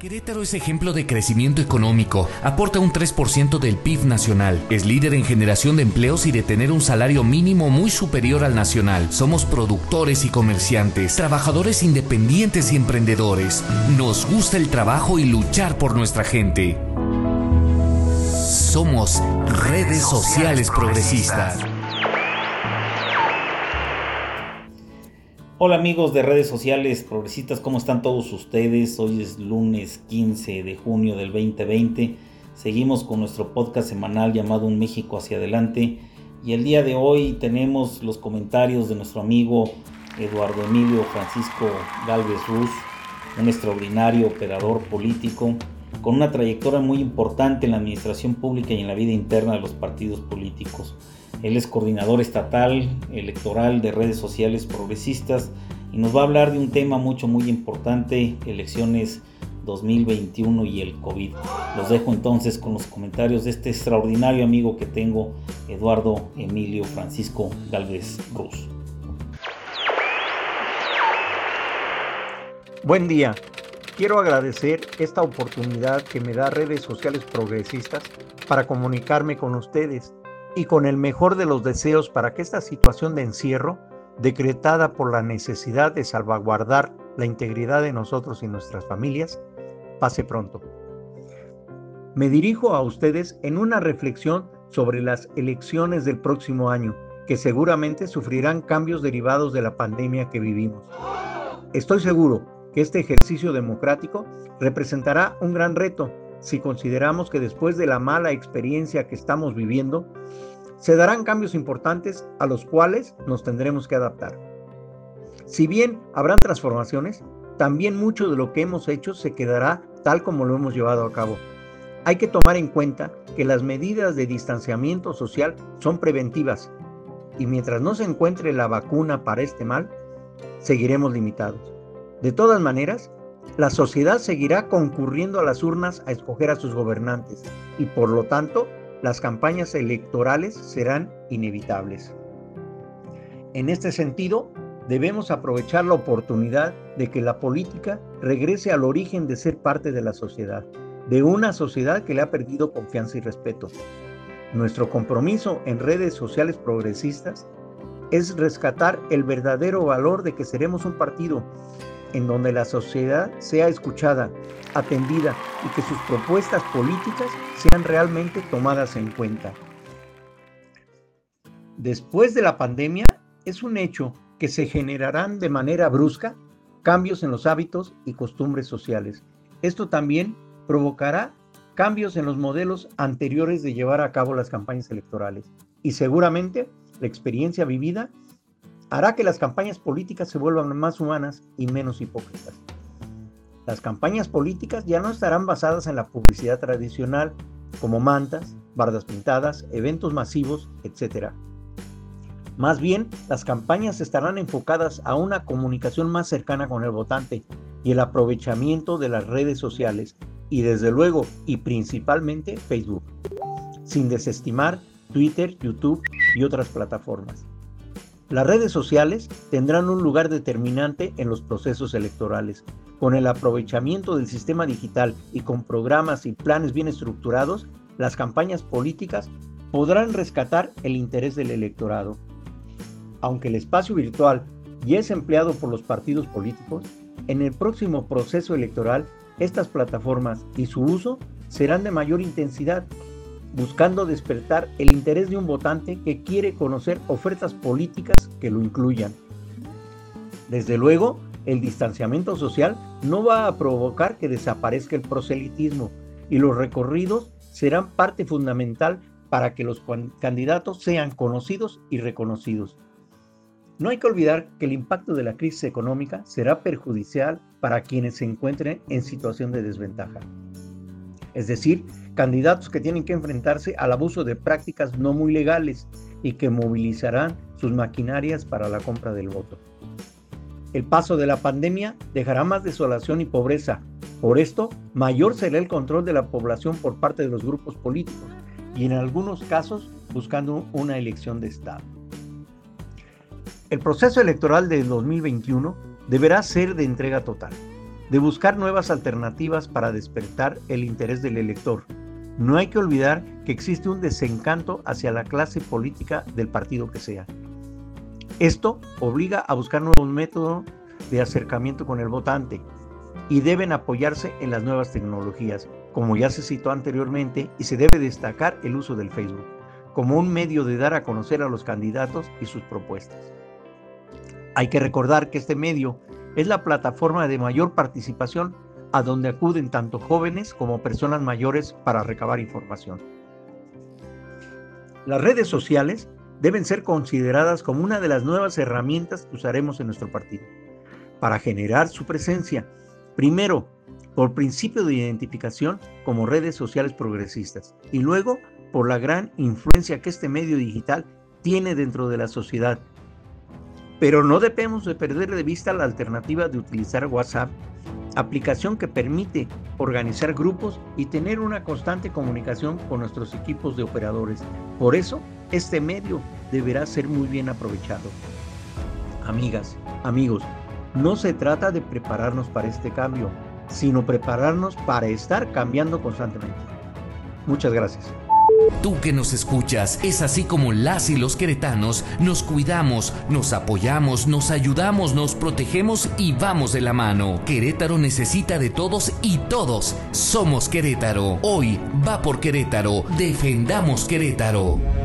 Querétaro es ejemplo de crecimiento económico, aporta un 3% del PIB nacional, es líder en generación de empleos y de tener un salario mínimo muy superior al nacional. Somos productores y comerciantes, trabajadores independientes y emprendedores. Nos gusta el trabajo y luchar por nuestra gente. Somos redes sociales progresistas. Hola amigos de redes sociales progresistas, ¿cómo están todos ustedes? Hoy es lunes 15 de junio del 2020. Seguimos con nuestro podcast semanal llamado Un México hacia adelante. Y el día de hoy tenemos los comentarios de nuestro amigo Eduardo Emilio Francisco Galvez Ruz, un extraordinario operador político con una trayectoria muy importante en la administración pública y en la vida interna de los partidos políticos. Él es coordinador estatal electoral de redes sociales progresistas y nos va a hablar de un tema mucho muy importante, elecciones 2021 y el COVID. Los dejo entonces con los comentarios de este extraordinario amigo que tengo, Eduardo Emilio Francisco Galvez Ruz. Buen día. Quiero agradecer esta oportunidad que me da redes sociales progresistas para comunicarme con ustedes y con el mejor de los deseos para que esta situación de encierro, decretada por la necesidad de salvaguardar la integridad de nosotros y nuestras familias, pase pronto. Me dirijo a ustedes en una reflexión sobre las elecciones del próximo año, que seguramente sufrirán cambios derivados de la pandemia que vivimos. Estoy seguro que este ejercicio democrático representará un gran reto si consideramos que después de la mala experiencia que estamos viviendo, se darán cambios importantes a los cuales nos tendremos que adaptar. Si bien habrán transformaciones, también mucho de lo que hemos hecho se quedará tal como lo hemos llevado a cabo. Hay que tomar en cuenta que las medidas de distanciamiento social son preventivas y mientras no se encuentre la vacuna para este mal, seguiremos limitados. De todas maneras, la sociedad seguirá concurriendo a las urnas a escoger a sus gobernantes y por lo tanto las campañas electorales serán inevitables. En este sentido, debemos aprovechar la oportunidad de que la política regrese al origen de ser parte de la sociedad, de una sociedad que le ha perdido confianza y respeto. Nuestro compromiso en redes sociales progresistas es rescatar el verdadero valor de que seremos un partido en donde la sociedad sea escuchada, atendida y que sus propuestas políticas sean realmente tomadas en cuenta. Después de la pandemia, es un hecho que se generarán de manera brusca cambios en los hábitos y costumbres sociales. Esto también provocará cambios en los modelos anteriores de llevar a cabo las campañas electorales y seguramente la experiencia vivida hará que las campañas políticas se vuelvan más humanas y menos hipócritas. Las campañas políticas ya no estarán basadas en la publicidad tradicional, como mantas, bardas pintadas, eventos masivos, etc. Más bien, las campañas estarán enfocadas a una comunicación más cercana con el votante y el aprovechamiento de las redes sociales y desde luego y principalmente Facebook, sin desestimar Twitter, YouTube y otras plataformas. Las redes sociales tendrán un lugar determinante en los procesos electorales. Con el aprovechamiento del sistema digital y con programas y planes bien estructurados, las campañas políticas podrán rescatar el interés del electorado. Aunque el espacio virtual ya es empleado por los partidos políticos, en el próximo proceso electoral estas plataformas y su uso serán de mayor intensidad buscando despertar el interés de un votante que quiere conocer ofertas políticas que lo incluyan. Desde luego, el distanciamiento social no va a provocar que desaparezca el proselitismo y los recorridos serán parte fundamental para que los candidatos sean conocidos y reconocidos. No hay que olvidar que el impacto de la crisis económica será perjudicial para quienes se encuentren en situación de desventaja. Es decir, candidatos que tienen que enfrentarse al abuso de prácticas no muy legales y que movilizarán sus maquinarias para la compra del voto. El paso de la pandemia dejará más desolación y pobreza. Por esto, mayor será el control de la población por parte de los grupos políticos y en algunos casos buscando una elección de Estado. El proceso electoral de 2021 deberá ser de entrega total. de buscar nuevas alternativas para despertar el interés del elector. No hay que olvidar que existe un desencanto hacia la clase política del partido que sea. Esto obliga a buscar nuevos métodos de acercamiento con el votante y deben apoyarse en las nuevas tecnologías, como ya se citó anteriormente, y se debe destacar el uso del Facebook como un medio de dar a conocer a los candidatos y sus propuestas. Hay que recordar que este medio es la plataforma de mayor participación a donde acuden tanto jóvenes como personas mayores para recabar información. Las redes sociales deben ser consideradas como una de las nuevas herramientas que usaremos en nuestro partido para generar su presencia. Primero, por principio de identificación como redes sociales progresistas y luego por la gran influencia que este medio digital tiene dentro de la sociedad pero no debemos de perder de vista la alternativa de utilizar WhatsApp, aplicación que permite organizar grupos y tener una constante comunicación con nuestros equipos de operadores. Por eso, este medio deberá ser muy bien aprovechado. Amigas, amigos, no se trata de prepararnos para este cambio, sino prepararnos para estar cambiando constantemente. Muchas gracias. Tú que nos escuchas, es así como las y los queretanos nos cuidamos, nos apoyamos, nos ayudamos, nos protegemos y vamos de la mano. Querétaro necesita de todos y todos somos Querétaro. Hoy va por Querétaro, defendamos Querétaro.